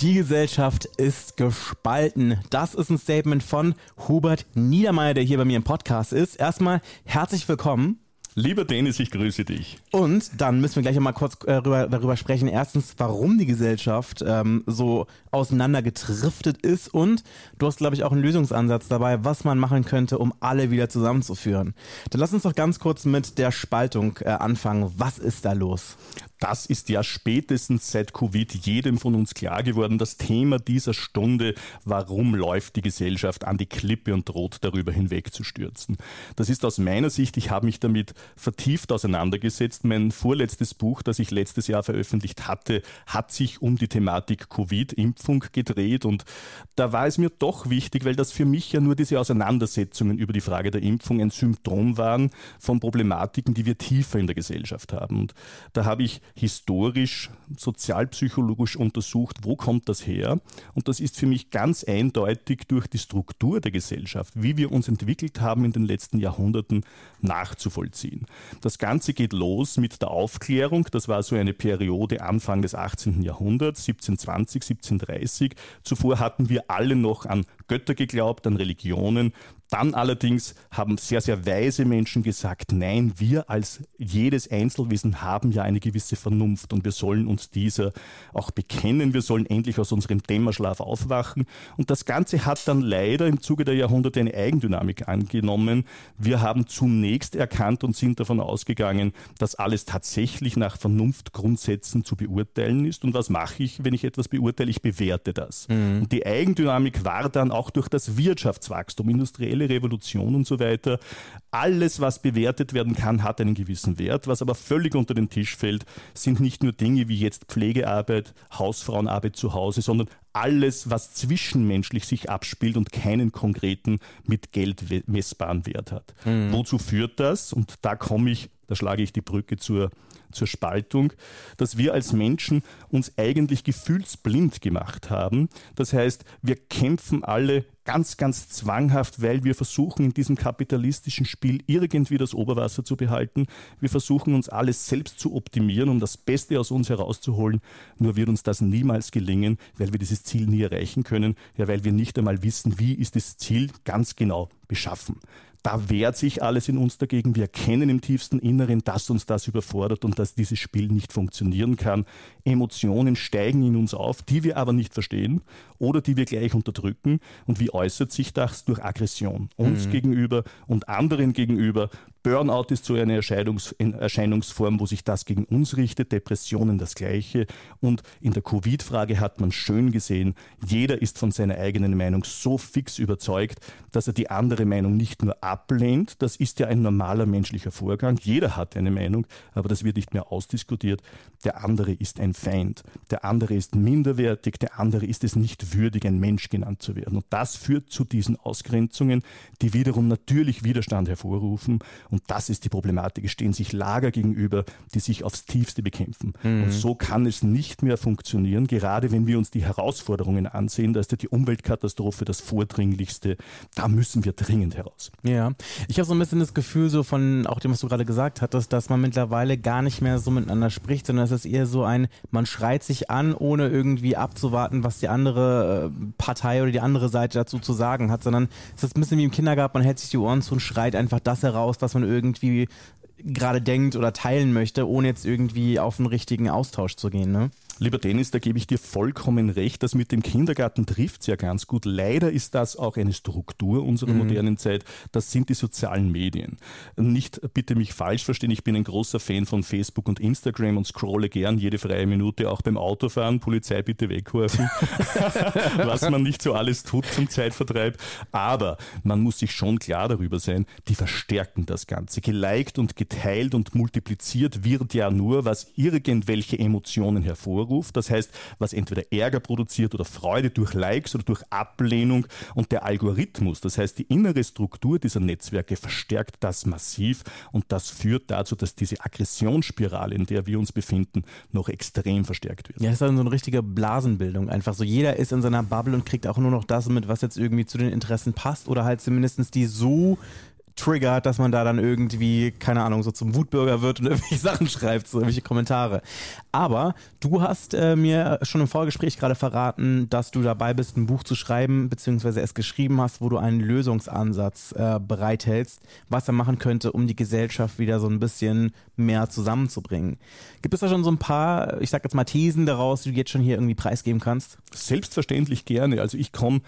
Die Gesellschaft ist gespalten. Das ist ein Statement von Hubert Niedermeyer, der hier bei mir im Podcast ist. Erstmal herzlich willkommen. Lieber Dennis, ich grüße dich. Und dann müssen wir gleich mal kurz äh, darüber, darüber sprechen. Erstens, warum die Gesellschaft ähm, so auseinandergetriftet ist. Und du hast, glaube ich, auch einen Lösungsansatz dabei, was man machen könnte, um alle wieder zusammenzuführen. Dann lass uns doch ganz kurz mit der Spaltung äh, anfangen. Was ist da los? Das ist ja spätestens seit Covid jedem von uns klar geworden. Das Thema dieser Stunde, warum läuft die Gesellschaft an die Klippe und droht darüber hinwegzustürzen. Das ist aus meiner Sicht, ich habe mich damit vertieft auseinandergesetzt. Mein vorletztes Buch, das ich letztes Jahr veröffentlicht hatte, hat sich um die Thematik Covid-Impfung gedreht und da war es mir doch wichtig, weil das für mich ja nur diese Auseinandersetzungen über die Frage der Impfung ein Symptom waren von Problematiken, die wir tiefer in der Gesellschaft haben. Und da habe ich historisch, sozialpsychologisch untersucht, wo kommt das her? Und das ist für mich ganz eindeutig durch die Struktur der Gesellschaft, wie wir uns entwickelt haben in den letzten Jahrhunderten, nachzuvollziehen. Das Ganze geht los mit der Aufklärung. Das war so eine Periode Anfang des 18. Jahrhunderts, 1720, 1730. Zuvor hatten wir alle noch an Götter geglaubt, an Religionen. Dann allerdings haben sehr, sehr weise Menschen gesagt, nein, wir als jedes Einzelwesen haben ja eine gewisse Vernunft und wir sollen uns dieser auch bekennen, wir sollen endlich aus unserem Dämmerschlaf aufwachen. Und das Ganze hat dann leider im Zuge der Jahrhunderte eine Eigendynamik angenommen. Wir haben zunächst erkannt und sind davon ausgegangen, dass alles tatsächlich nach Vernunftgrundsätzen zu beurteilen ist. Und was mache ich, wenn ich etwas beurteile? Ich bewerte das. Mhm. Und die Eigendynamik war dann auch durch das Wirtschaftswachstum, industrielle Revolution und so weiter. Alles, was bewertet werden kann, hat einen gewissen Wert. Was aber völlig unter den Tisch fällt, sind nicht nur Dinge wie jetzt Pflegearbeit, Hausfrauenarbeit zu Hause, sondern alles, was zwischenmenschlich sich abspielt und keinen konkreten mit Geld messbaren Wert hat. Mhm. Wozu führt das? Und da komme ich, da schlage ich die Brücke zur zur Spaltung, dass wir als Menschen uns eigentlich gefühlsblind gemacht haben. Das heißt, wir kämpfen alle ganz, ganz zwanghaft, weil wir versuchen, in diesem kapitalistischen Spiel irgendwie das Oberwasser zu behalten. Wir versuchen, uns alles selbst zu optimieren, um das Beste aus uns herauszuholen. Nur wird uns das niemals gelingen, weil wir dieses Ziel nie erreichen können, ja, weil wir nicht einmal wissen, wie ist das Ziel ganz genau beschaffen. Da wehrt sich alles in uns dagegen. Wir erkennen im tiefsten Inneren, dass uns das überfordert und dass dieses Spiel nicht funktionieren kann. Emotionen steigen in uns auf, die wir aber nicht verstehen oder die wir gleich unterdrücken. Und wie äußert sich das? Durch Aggression. Uns mhm. gegenüber und anderen gegenüber. Burnout ist so eine Erscheinungs Erscheinungsform, wo sich das gegen uns richtet, Depressionen das gleiche. Und in der Covid-Frage hat man schön gesehen, jeder ist von seiner eigenen Meinung so fix überzeugt, dass er die andere Meinung nicht nur ablehnt, das ist ja ein normaler menschlicher Vorgang, jeder hat eine Meinung, aber das wird nicht mehr ausdiskutiert. Der andere ist ein Feind, der andere ist minderwertig, der andere ist es nicht würdig, ein Mensch genannt zu werden. Und das führt zu diesen Ausgrenzungen, die wiederum natürlich Widerstand hervorrufen und das ist die Problematik. Es stehen sich Lager gegenüber, die sich aufs tiefste bekämpfen. Mhm. Und so kann es nicht mehr funktionieren, gerade wenn wir uns die Herausforderungen ansehen. Da ist ja die Umweltkatastrophe das Vordringlichste. Da müssen wir dringend heraus. Ja, ich habe so ein bisschen das Gefühl, so von auch dem, was du gerade gesagt hattest, dass man mittlerweile gar nicht mehr so miteinander spricht, sondern es ist eher so ein, man schreit sich an, ohne irgendwie abzuwarten, was die andere äh, Partei oder die andere Seite dazu zu sagen hat, sondern es ist ein bisschen wie im Kindergarten, man hält sich die Ohren zu und schreit einfach das heraus, was man irgendwie gerade denkt oder teilen möchte, ohne jetzt irgendwie auf einen richtigen Austausch zu gehen. Ne? Lieber Dennis, da gebe ich dir vollkommen recht. Das mit dem Kindergarten trifft es ja ganz gut. Leider ist das auch eine Struktur unserer mhm. modernen Zeit. Das sind die sozialen Medien. Nicht bitte mich falsch verstehen, ich bin ein großer Fan von Facebook und Instagram und scrolle gern jede freie Minute, auch beim Autofahren. Polizei bitte wegwerfen. Was man nicht so alles tut zum Zeitvertreib. Aber man muss sich schon klar darüber sein, die verstärken das Ganze. Geliked und geteilt und multipliziert wird ja nur, was irgendwelche Emotionen hervorruft Vorruf, das heißt, was entweder Ärger produziert oder Freude durch Likes oder durch Ablehnung und der Algorithmus, das heißt die innere Struktur dieser Netzwerke verstärkt das massiv und das führt dazu, dass diese Aggressionsspirale, in der wir uns befinden, noch extrem verstärkt wird. Ja, das ist dann so eine richtige Blasenbildung. Einfach so, jeder ist in seiner Bubble und kriegt auch nur noch das mit, was jetzt irgendwie zu den Interessen passt oder halt zumindest die so triggert, dass man da dann irgendwie, keine Ahnung, so zum Wutbürger wird und irgendwelche Sachen schreibt, so irgendwelche Kommentare. Aber du hast äh, mir schon im Vorgespräch gerade verraten, dass du dabei bist, ein Buch zu schreiben, beziehungsweise es geschrieben hast, wo du einen Lösungsansatz äh, bereithältst, was er machen könnte, um die Gesellschaft wieder so ein bisschen mehr zusammenzubringen. Gibt es da schon so ein paar, ich sag jetzt mal Thesen daraus, die du jetzt schon hier irgendwie preisgeben kannst? Selbstverständlich gerne. Also ich komme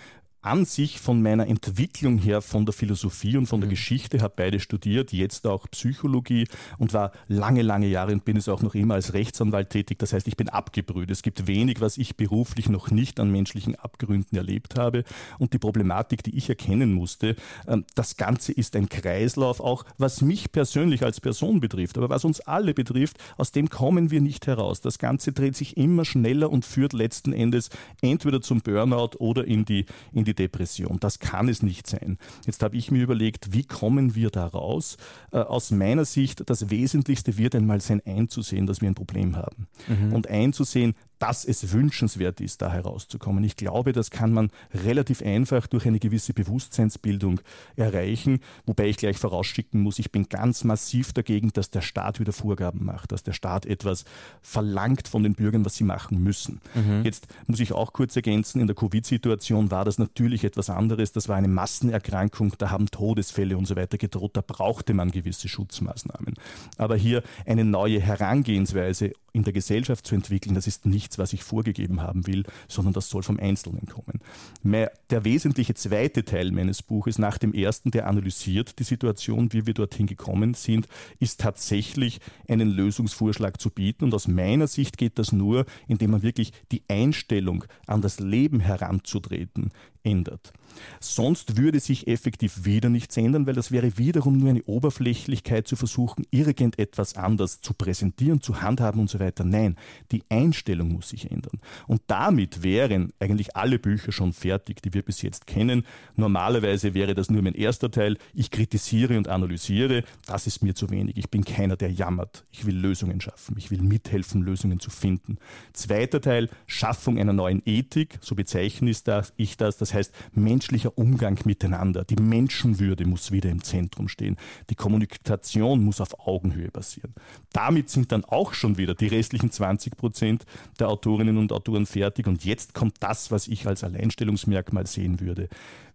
an sich von meiner Entwicklung her von der Philosophie und von der mhm. Geschichte, habe beide studiert, jetzt auch Psychologie und war lange, lange Jahre und bin es auch noch immer als Rechtsanwalt tätig. Das heißt, ich bin abgebrüht. Es gibt wenig, was ich beruflich noch nicht an menschlichen Abgründen erlebt habe. Und die Problematik, die ich erkennen musste, ähm, das Ganze ist ein Kreislauf, auch was mich persönlich als Person betrifft, aber was uns alle betrifft, aus dem kommen wir nicht heraus. Das Ganze dreht sich immer schneller und führt letzten Endes entweder zum Burnout oder in die, in die Depression. Das kann es nicht sein. Jetzt habe ich mir überlegt, wie kommen wir da raus? Äh, aus meiner Sicht, das Wesentlichste wird einmal sein, einzusehen, dass wir ein Problem haben. Mhm. Und einzusehen, dass es wünschenswert ist, da herauszukommen. Ich glaube, das kann man relativ einfach durch eine gewisse Bewusstseinsbildung erreichen, wobei ich gleich vorausschicken muss, ich bin ganz massiv dagegen, dass der Staat wieder Vorgaben macht, dass der Staat etwas verlangt von den Bürgern, was sie machen müssen. Mhm. Jetzt muss ich auch kurz ergänzen, in der Covid-Situation war das natürlich etwas anderes, das war eine Massenerkrankung, da haben Todesfälle und so weiter gedroht, da brauchte man gewisse Schutzmaßnahmen. Aber hier eine neue Herangehensweise in der Gesellschaft zu entwickeln, das ist nichts, was ich vorgegeben haben will, sondern das soll vom Einzelnen kommen. Der wesentliche zweite Teil meines Buches, nach dem ersten, der analysiert die Situation, wie wir dorthin gekommen sind, ist tatsächlich einen Lösungsvorschlag zu bieten. Und aus meiner Sicht geht das nur, indem man wirklich die Einstellung an das Leben heranzutreten ändert. Sonst würde sich effektiv wieder nichts ändern, weil das wäre wiederum nur eine Oberflächlichkeit zu versuchen, irgendetwas anders zu präsentieren, zu handhaben und so weiter. Nein, die Einstellung muss sich ändern. Und damit wären eigentlich alle Bücher schon fertig, die wir bis jetzt kennen. Normalerweise wäre das nur mein erster Teil. Ich kritisiere und analysiere. Das ist mir zu wenig. Ich bin keiner, der jammert. Ich will Lösungen schaffen. Ich will mithelfen, Lösungen zu finden. Zweiter Teil, Schaffung einer neuen Ethik. So bezeichne ich das. Das heißt, menschlicher Umgang miteinander. Die Menschenwürde muss wieder im Zentrum stehen. Die Kommunikation muss auf Augenhöhe passieren. Damit sind dann auch schon wieder die restlichen 20 Prozent der Autorinnen und Autoren fertig. Und jetzt kommt das, was ich als Alleinstellungsmerkmal sehen würde.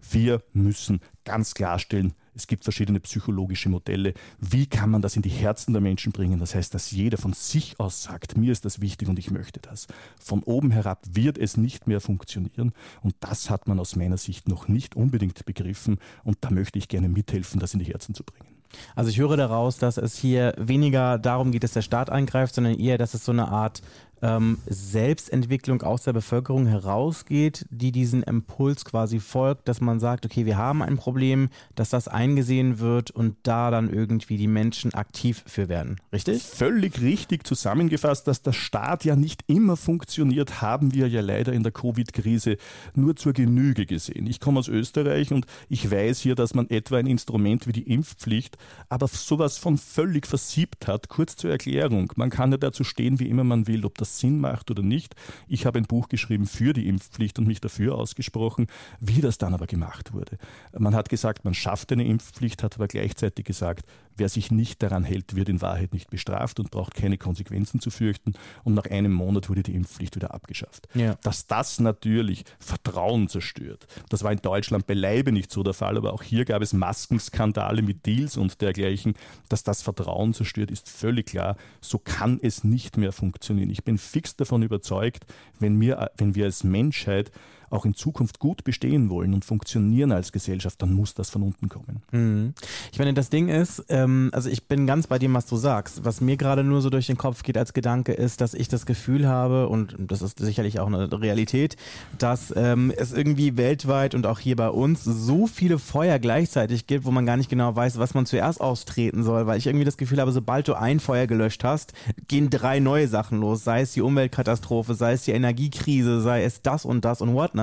Wir müssen ganz klarstellen, es gibt verschiedene psychologische Modelle. Wie kann man das in die Herzen der Menschen bringen? Das heißt, dass jeder von sich aus sagt, mir ist das wichtig und ich möchte das. Von oben herab wird es nicht mehr funktionieren und das hat man aus meiner Sicht noch nicht unbedingt begriffen und da möchte ich gerne mithelfen, das in die Herzen zu bringen. Also ich höre daraus, dass es hier weniger darum geht, dass der Staat eingreift, sondern eher, dass es so eine Art ähm, Selbstentwicklung aus der Bevölkerung herausgeht, die diesen Impuls quasi folgt, dass man sagt, okay, wir haben ein Problem, dass das eingesehen wird und da dann irgendwie die Menschen aktiv für werden. Richtig? Völlig richtig zusammengefasst, dass der Staat ja nicht immer funktioniert, haben wir ja leider in der Covid-Krise nur zur Genüge gesehen. Ich komme aus Österreich und ich weiß hier, dass man etwa ein Instrument wie die Impfpflicht, aber sowas von völlig versiebt hat. Kurz zur Erklärung. Man kann ja dazu stehen, wie immer man will, ob das Sinn macht oder nicht. Ich habe ein Buch geschrieben für die Impfpflicht und mich dafür ausgesprochen, wie das dann aber gemacht wurde. Man hat gesagt, man schafft eine Impfpflicht, hat aber gleichzeitig gesagt, wer sich nicht daran hält, wird in Wahrheit nicht bestraft und braucht keine Konsequenzen zu fürchten. Und nach einem Monat wurde die Impfpflicht wieder abgeschafft. Ja. Dass das natürlich Vertrauen zerstört. Das war in Deutschland beileibe nicht so der Fall, aber auch hier gab es Maskenskandale mit Deals und dergleichen. Dass das Vertrauen zerstört, ist völlig klar. So kann es nicht mehr funktionieren. Ich bin fix davon überzeugt, wenn wir, wenn wir als Menschheit auch in Zukunft gut bestehen wollen und funktionieren als Gesellschaft, dann muss das von unten kommen. Mhm. Ich meine, das Ding ist, ähm, also ich bin ganz bei dem, was du sagst. Was mir gerade nur so durch den Kopf geht als Gedanke ist, dass ich das Gefühl habe, und das ist sicherlich auch eine Realität, dass ähm, es irgendwie weltweit und auch hier bei uns so viele Feuer gleichzeitig gibt, wo man gar nicht genau weiß, was man zuerst austreten soll, weil ich irgendwie das Gefühl habe, sobald du ein Feuer gelöscht hast, gehen drei neue Sachen los, sei es die Umweltkatastrophe, sei es die Energiekrise, sei es das und das und whatnot.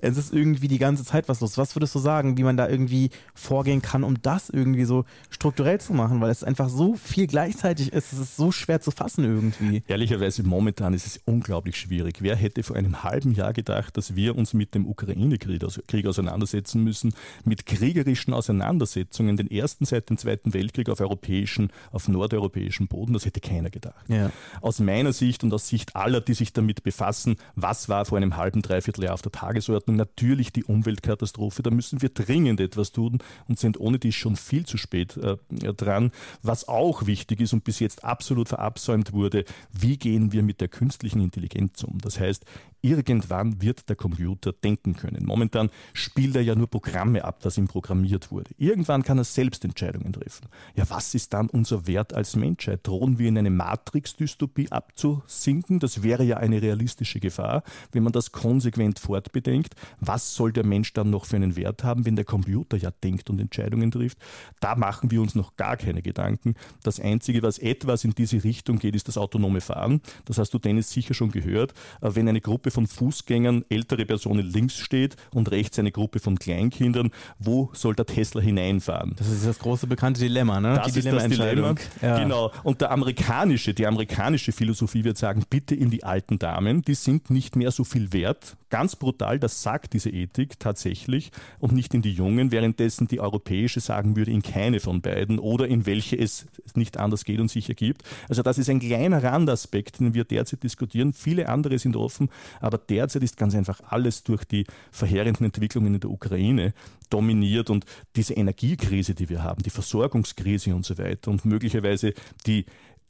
Es ist irgendwie die ganze Zeit was los. Was würdest du sagen, wie man da irgendwie vorgehen kann, um das irgendwie so strukturell zu machen, weil es einfach so viel gleichzeitig ist, es ist so schwer zu fassen irgendwie. Ehrlicherweise momentan ist es unglaublich schwierig. Wer hätte vor einem halben Jahr gedacht, dass wir uns mit dem Ukraine-Krieg auseinandersetzen müssen, mit kriegerischen Auseinandersetzungen, den ersten seit dem Zweiten Weltkrieg auf europäischen, auf nordeuropäischem Boden, das hätte keiner gedacht. Ja. Aus meiner Sicht und aus Sicht aller, die sich damit befassen, was war vor einem halben, dreiviertel Jahr auf der Tagesordnung, natürlich die Umweltkatastrophe. Da müssen wir dringend etwas tun und sind ohne die schon viel zu spät äh, dran. Was auch wichtig ist und bis jetzt absolut verabsäumt wurde, wie gehen wir mit der künstlichen Intelligenz um? Das heißt, irgendwann wird der Computer denken können. Momentan spielt er ja nur Programme ab, das ihm programmiert wurde. Irgendwann kann er selbst Entscheidungen treffen. Ja, was ist dann unser Wert als Menschheit? Drohen wir in eine Matrix-Dystopie abzusinken? Das wäre ja eine realistische Gefahr, wenn man das konsequent fortbedenkt. Was soll der Mensch dann noch für einen Wert haben, wenn der Computer ja denkt und Entscheidungen trifft? Da machen wir uns noch gar keine Gedanken. Das Einzige, was etwas in diese Richtung geht, ist das autonome Fahren. Das hast du, Dennis, sicher schon gehört. Äh, wenn eine Gruppe von Fußgängern, ältere Personen links steht und rechts eine Gruppe von Kleinkindern, wo soll der Tesla hineinfahren? Das ist das große bekannte Dilemma, ne? Das die ist das Dilemma. Ja. Genau. Und der amerikanische, die amerikanische Philosophie wird sagen, bitte in die alten Damen, die sind nicht mehr so viel wert. Ganz brutal, das sagt diese Ethik tatsächlich und nicht in die Jungen, währenddessen die europäische sagen würde, in keine von beiden oder in welche es nicht anders geht und sich ergibt. Also das ist ein kleiner Randaspekt, den wir derzeit diskutieren. Viele andere sind offen, aber derzeit ist ganz einfach alles durch die verheerenden Entwicklungen in der Ukraine dominiert und diese Energiekrise, die wir haben, die Versorgungskrise und so weiter und möglicherweise die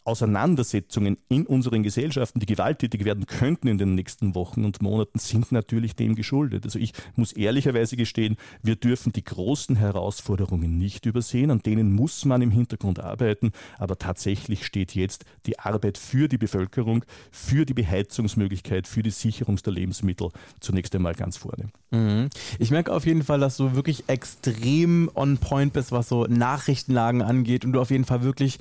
Auseinandersetzungen in unseren Gesellschaften, die gewalttätig werden könnten in den nächsten Wochen und Monaten, sind natürlich dem geschuldet. Also ich muss ehrlicherweise gestehen, wir dürfen die großen Herausforderungen nicht übersehen, an denen muss man im Hintergrund arbeiten, aber tatsächlich steht jetzt die Arbeit für die Bevölkerung, für die Beheizungsmöglichkeit, für die Sicherung der Lebensmittel zunächst einmal ganz vorne. Mhm. Ich merke auf jeden Fall, dass du wirklich extrem on point bist, was so Nachrichtenlagen angeht und du auf jeden Fall wirklich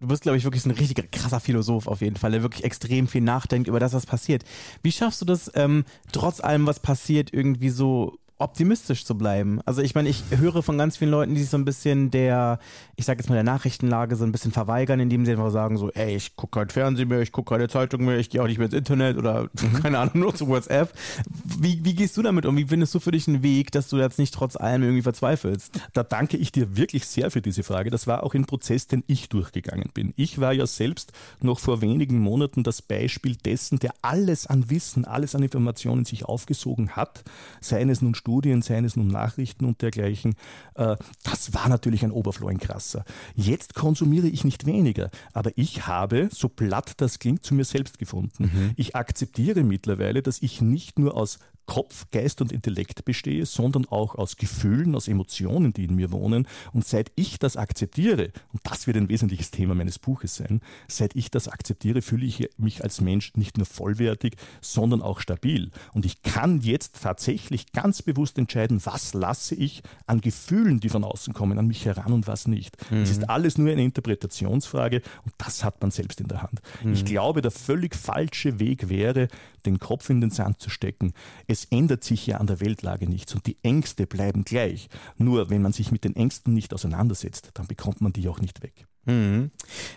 du bist, glaube ich, wirklich ein richtiger krasser Philosoph auf jeden Fall, der wirklich extrem viel nachdenkt über das, was passiert. Wie schaffst du das, ähm, trotz allem, was passiert, irgendwie so optimistisch zu bleiben. Also ich meine, ich höre von ganz vielen Leuten, die sich so ein bisschen der, ich sage jetzt mal der Nachrichtenlage so ein bisschen verweigern, indem sie einfach sagen so, ey, ich gucke kein Fernsehen mehr, ich gucke keine Zeitung mehr, ich gehe auch nicht mehr ins Internet oder mhm. keine Ahnung, nur zu WhatsApp. Wie, wie gehst du damit um? Wie findest du für dich einen Weg, dass du jetzt nicht trotz allem irgendwie verzweifelst? Da danke ich dir wirklich sehr für diese Frage. Das war auch ein Prozess, den ich durchgegangen bin. Ich war ja selbst noch vor wenigen Monaten das Beispiel dessen, der alles an Wissen, alles an Informationen sich aufgesogen hat, seien es nun Studien, seien es nun Nachrichten und dergleichen. Äh, das war natürlich ein Oberflow, ein krasser. Jetzt konsumiere ich nicht weniger, aber ich habe, so platt das klingt, zu mir selbst gefunden. Mhm. Ich akzeptiere mittlerweile, dass ich nicht nur aus Kopf, Geist und Intellekt bestehe, sondern auch aus Gefühlen, aus Emotionen, die in mir wohnen. Und seit ich das akzeptiere, und das wird ein wesentliches Thema meines Buches sein, seit ich das akzeptiere, fühle ich mich als Mensch nicht nur vollwertig, sondern auch stabil. Und ich kann jetzt tatsächlich ganz bewusst entscheiden, was lasse ich an Gefühlen, die von außen kommen, an mich heran und was nicht. Es mhm. ist alles nur eine Interpretationsfrage und das hat man selbst in der Hand. Mhm. Ich glaube, der völlig falsche Weg wäre, den Kopf in den Sand zu stecken. Es ändert sich ja an der Weltlage nichts und die Ängste bleiben gleich. Nur wenn man sich mit den Ängsten nicht auseinandersetzt, dann bekommt man die auch nicht weg. Mhm.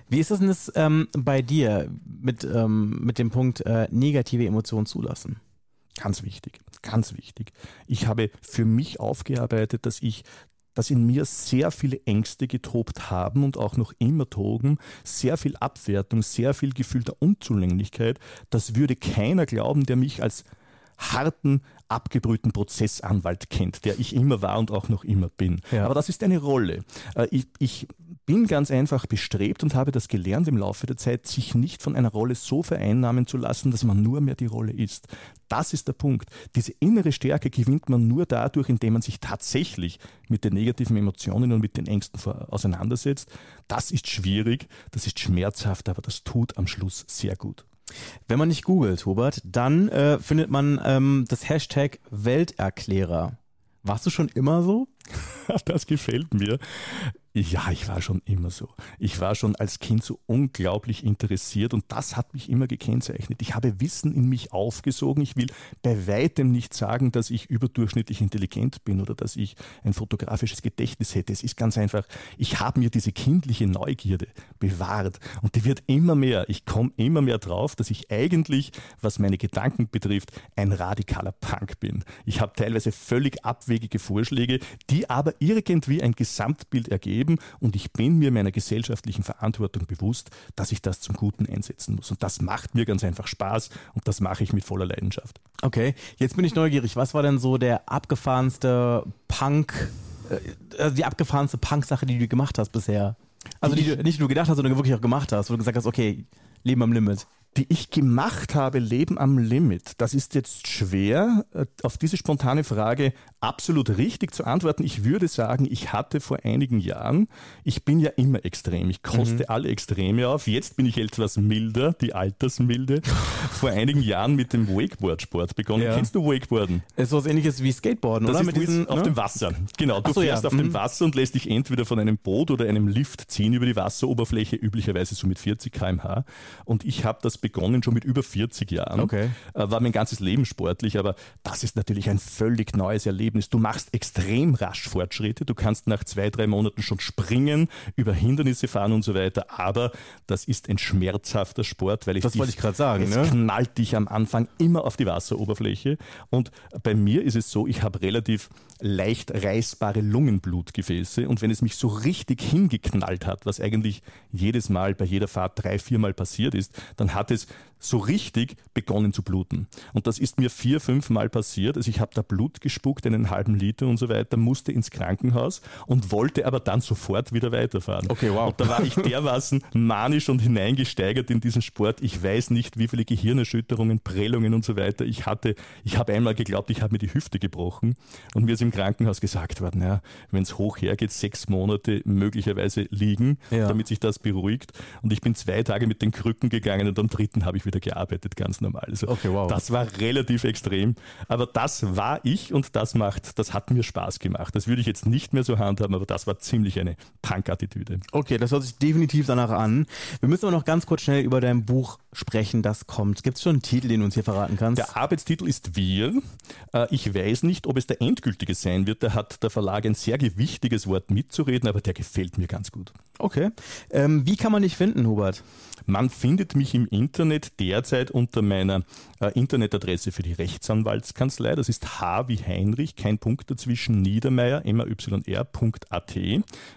Wie ist das denn das, ähm, bei dir mit, ähm, mit dem Punkt äh, negative Emotionen zulassen? Ganz wichtig, ganz wichtig. Ich habe für mich aufgearbeitet, dass ich dass in mir sehr viele Ängste getobt haben und auch noch immer toben, sehr viel Abwertung, sehr viel Gefühl der Unzulänglichkeit. Das würde keiner glauben, der mich als harten, abgebrühten Prozessanwalt kennt, der ich immer war und auch noch immer bin. Ja. Aber das ist eine Rolle. Äh, ich, ich bin ganz einfach bestrebt und habe das gelernt im Laufe der Zeit, sich nicht von einer Rolle so vereinnahmen zu lassen, dass man nur mehr die Rolle ist. Das ist der Punkt. Diese innere Stärke gewinnt man nur dadurch, indem man sich tatsächlich mit den negativen Emotionen und mit den Ängsten auseinandersetzt. Das ist schwierig, das ist schmerzhaft, aber das tut am Schluss sehr gut. Wenn man nicht googelt, Hubert, dann äh, findet man ähm, das Hashtag Welterklärer. Warst du schon immer so? das gefällt mir. Ja, ich war schon immer so. Ich war schon als Kind so unglaublich interessiert und das hat mich immer gekennzeichnet. Ich habe Wissen in mich aufgesogen. Ich will bei weitem nicht sagen, dass ich überdurchschnittlich intelligent bin oder dass ich ein fotografisches Gedächtnis hätte. Es ist ganz einfach, ich habe mir diese kindliche Neugierde bewahrt und die wird immer mehr. Ich komme immer mehr drauf, dass ich eigentlich, was meine Gedanken betrifft, ein radikaler Punk bin. Ich habe teilweise völlig abwegige Vorschläge, die aber irgendwie ein Gesamtbild ergeben leben und ich bin mir meiner gesellschaftlichen Verantwortung bewusst, dass ich das zum Guten einsetzen muss. Und das macht mir ganz einfach Spaß und das mache ich mit voller Leidenschaft. Okay, jetzt bin ich neugierig. Was war denn so der abgefahrenste Punk, äh, also die abgefahrenste Punk-Sache, die du gemacht hast bisher? Also die, die du nicht nur gedacht hast, sondern wirklich auch gemacht hast, wo du gesagt hast, okay, Leben am Limit die ich gemacht habe, Leben am Limit, das ist jetzt schwer, äh, auf diese spontane Frage absolut richtig zu antworten. Ich würde sagen, ich hatte vor einigen Jahren, ich bin ja immer extrem, ich koste mhm. alle Extreme auf. Jetzt bin ich etwas milder, die Altersmilde. vor einigen Jahren mit dem Wakeboard-Sport begonnen. Ja. Kennst du Wakeboarden? ist so was ähnliches wie Skateboarden, das oder? Ist mit diesen, auf ne? dem Wasser. Genau, du so, fährst ja. auf mhm. dem Wasser und lässt dich entweder von einem Boot oder einem Lift ziehen über die Wasseroberfläche, üblicherweise so mit 40 km/h. Und ich habe das begonnen schon mit über 40 Jahren. Okay. Äh, war mein ganzes Leben sportlich, aber das ist natürlich ein völlig neues Erlebnis. Du machst extrem rasch Fortschritte. Du kannst nach zwei, drei Monaten schon springen, über Hindernisse fahren und so weiter. Aber das ist ein schmerzhafter Sport, weil ich das dich, wollte ich gerade sagen. Es ne? knallt dich am Anfang immer auf die Wasseroberfläche. Und bei mir ist es so, ich habe relativ leicht reißbare Lungenblutgefäße. Und wenn es mich so richtig hingeknallt hat, was eigentlich jedes Mal bei jeder Fahrt drei, viermal passiert ist, dann hat es so richtig begonnen zu bluten. Und das ist mir vier, fünf Mal passiert. Also ich habe da Blut gespuckt, einen halben Liter und so weiter, musste ins Krankenhaus und wollte aber dann sofort wieder weiterfahren. Okay, wow. Und da war ich dermaßen manisch und hineingesteigert in diesen Sport. Ich weiß nicht, wie viele Gehirnerschütterungen, Prellungen und so weiter ich hatte. Ich habe einmal geglaubt, ich habe mir die Hüfte gebrochen und mir ist im Krankenhaus gesagt worden, ja, wenn es hoch hergeht, sechs Monate möglicherweise liegen, ja. damit sich das beruhigt. Und ich bin zwei Tage mit den Krücken gegangen und am dritten habe ich wieder gearbeitet, ganz normal. Also okay, wow. Das war relativ extrem. Aber das war ich und das macht, das hat mir Spaß gemacht. Das würde ich jetzt nicht mehr so handhaben, aber das war ziemlich eine Punk-Attitüde. Okay, das hört sich definitiv danach an. Wir müssen aber noch ganz kurz schnell über dein Buch sprechen, das kommt. Gibt es schon einen Titel, den du uns hier verraten kannst? Der Arbeitstitel ist Wir. Äh, ich weiß nicht, ob es der endgültige sein wird. Da hat der Verlag ein sehr gewichtiges Wort mitzureden, aber der gefällt mir ganz gut. Okay. Ähm, wie kann man dich finden, Hubert? Man findet mich im Internet derzeit unter meiner äh, Internetadresse für die Rechtsanwaltskanzlei. Das ist H wie Heinrich, kein Punkt dazwischen, Niedermeyer, myr.at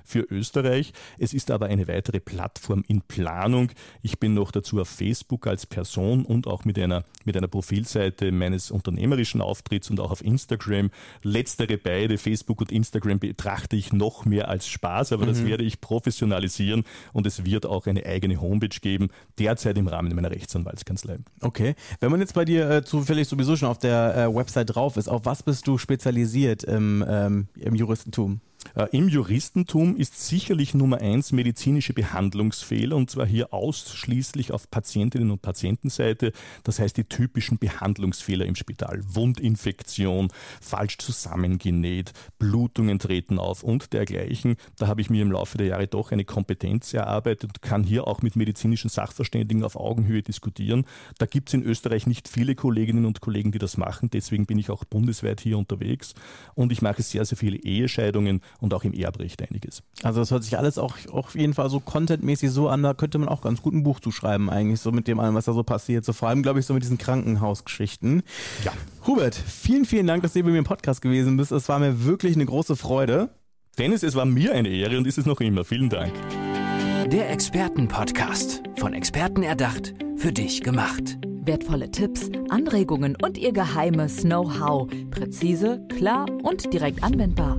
für Österreich. Es ist aber eine weitere Plattform in Planung. Ich bin noch dazu auf Facebook als Person und auch mit einer, mit einer Profilseite meines unternehmerischen Auftritts und auch auf Instagram. Letztere beide, Facebook und Instagram, betrachte ich noch mehr als Spaß, aber mhm. das werde ich professionalisieren und es wird auch eine eigene Homepage geben, derzeit im Rahmen meiner Rechtsanwaltskanzlei. Okay. Wenn man jetzt bei dir äh, zufällig sowieso schon auf der äh, Website drauf ist, auf was bist du spezialisiert im, ähm, im Juristentum? Äh, Im Juristentum ist sicherlich Nummer eins medizinische Behandlungsfehler und zwar hier ausschließlich auf Patientinnen und Patientenseite. Das heißt die typischen Behandlungsfehler im Spital. Wundinfektion, falsch zusammengenäht, Blutungen treten auf und dergleichen. Da habe ich mir im Laufe der Jahre doch eine Kompetenz erarbeitet und kann hier auch mit medizinischen Sachverständigen auf Augenhöhe diskutieren. Da gibt es in Österreich nicht viele Kolleginnen und Kollegen, die das machen. Deswegen bin ich auch bundesweit hier unterwegs und ich mache sehr, sehr viele Ehescheidungen und auch im Erbrecht einiges. Also das hört sich alles auch, auch auf jeden Fall so contentmäßig so an, da könnte man auch ganz gut ein Buch zu schreiben eigentlich, so mit dem allem, was da so passiert. So vor allem, glaube ich, so mit diesen Krankenhausgeschichten. Ja. Hubert, vielen, vielen Dank, dass du bei mir im Podcast gewesen bist. Es war mir wirklich eine große Freude. Dennis, es war mir eine Ehre und ist es noch immer. Vielen Dank. Der Expertenpodcast. Von Experten erdacht, für dich gemacht. Wertvolle Tipps, Anregungen und ihr geheimes Know-how. Präzise, klar und direkt anwendbar.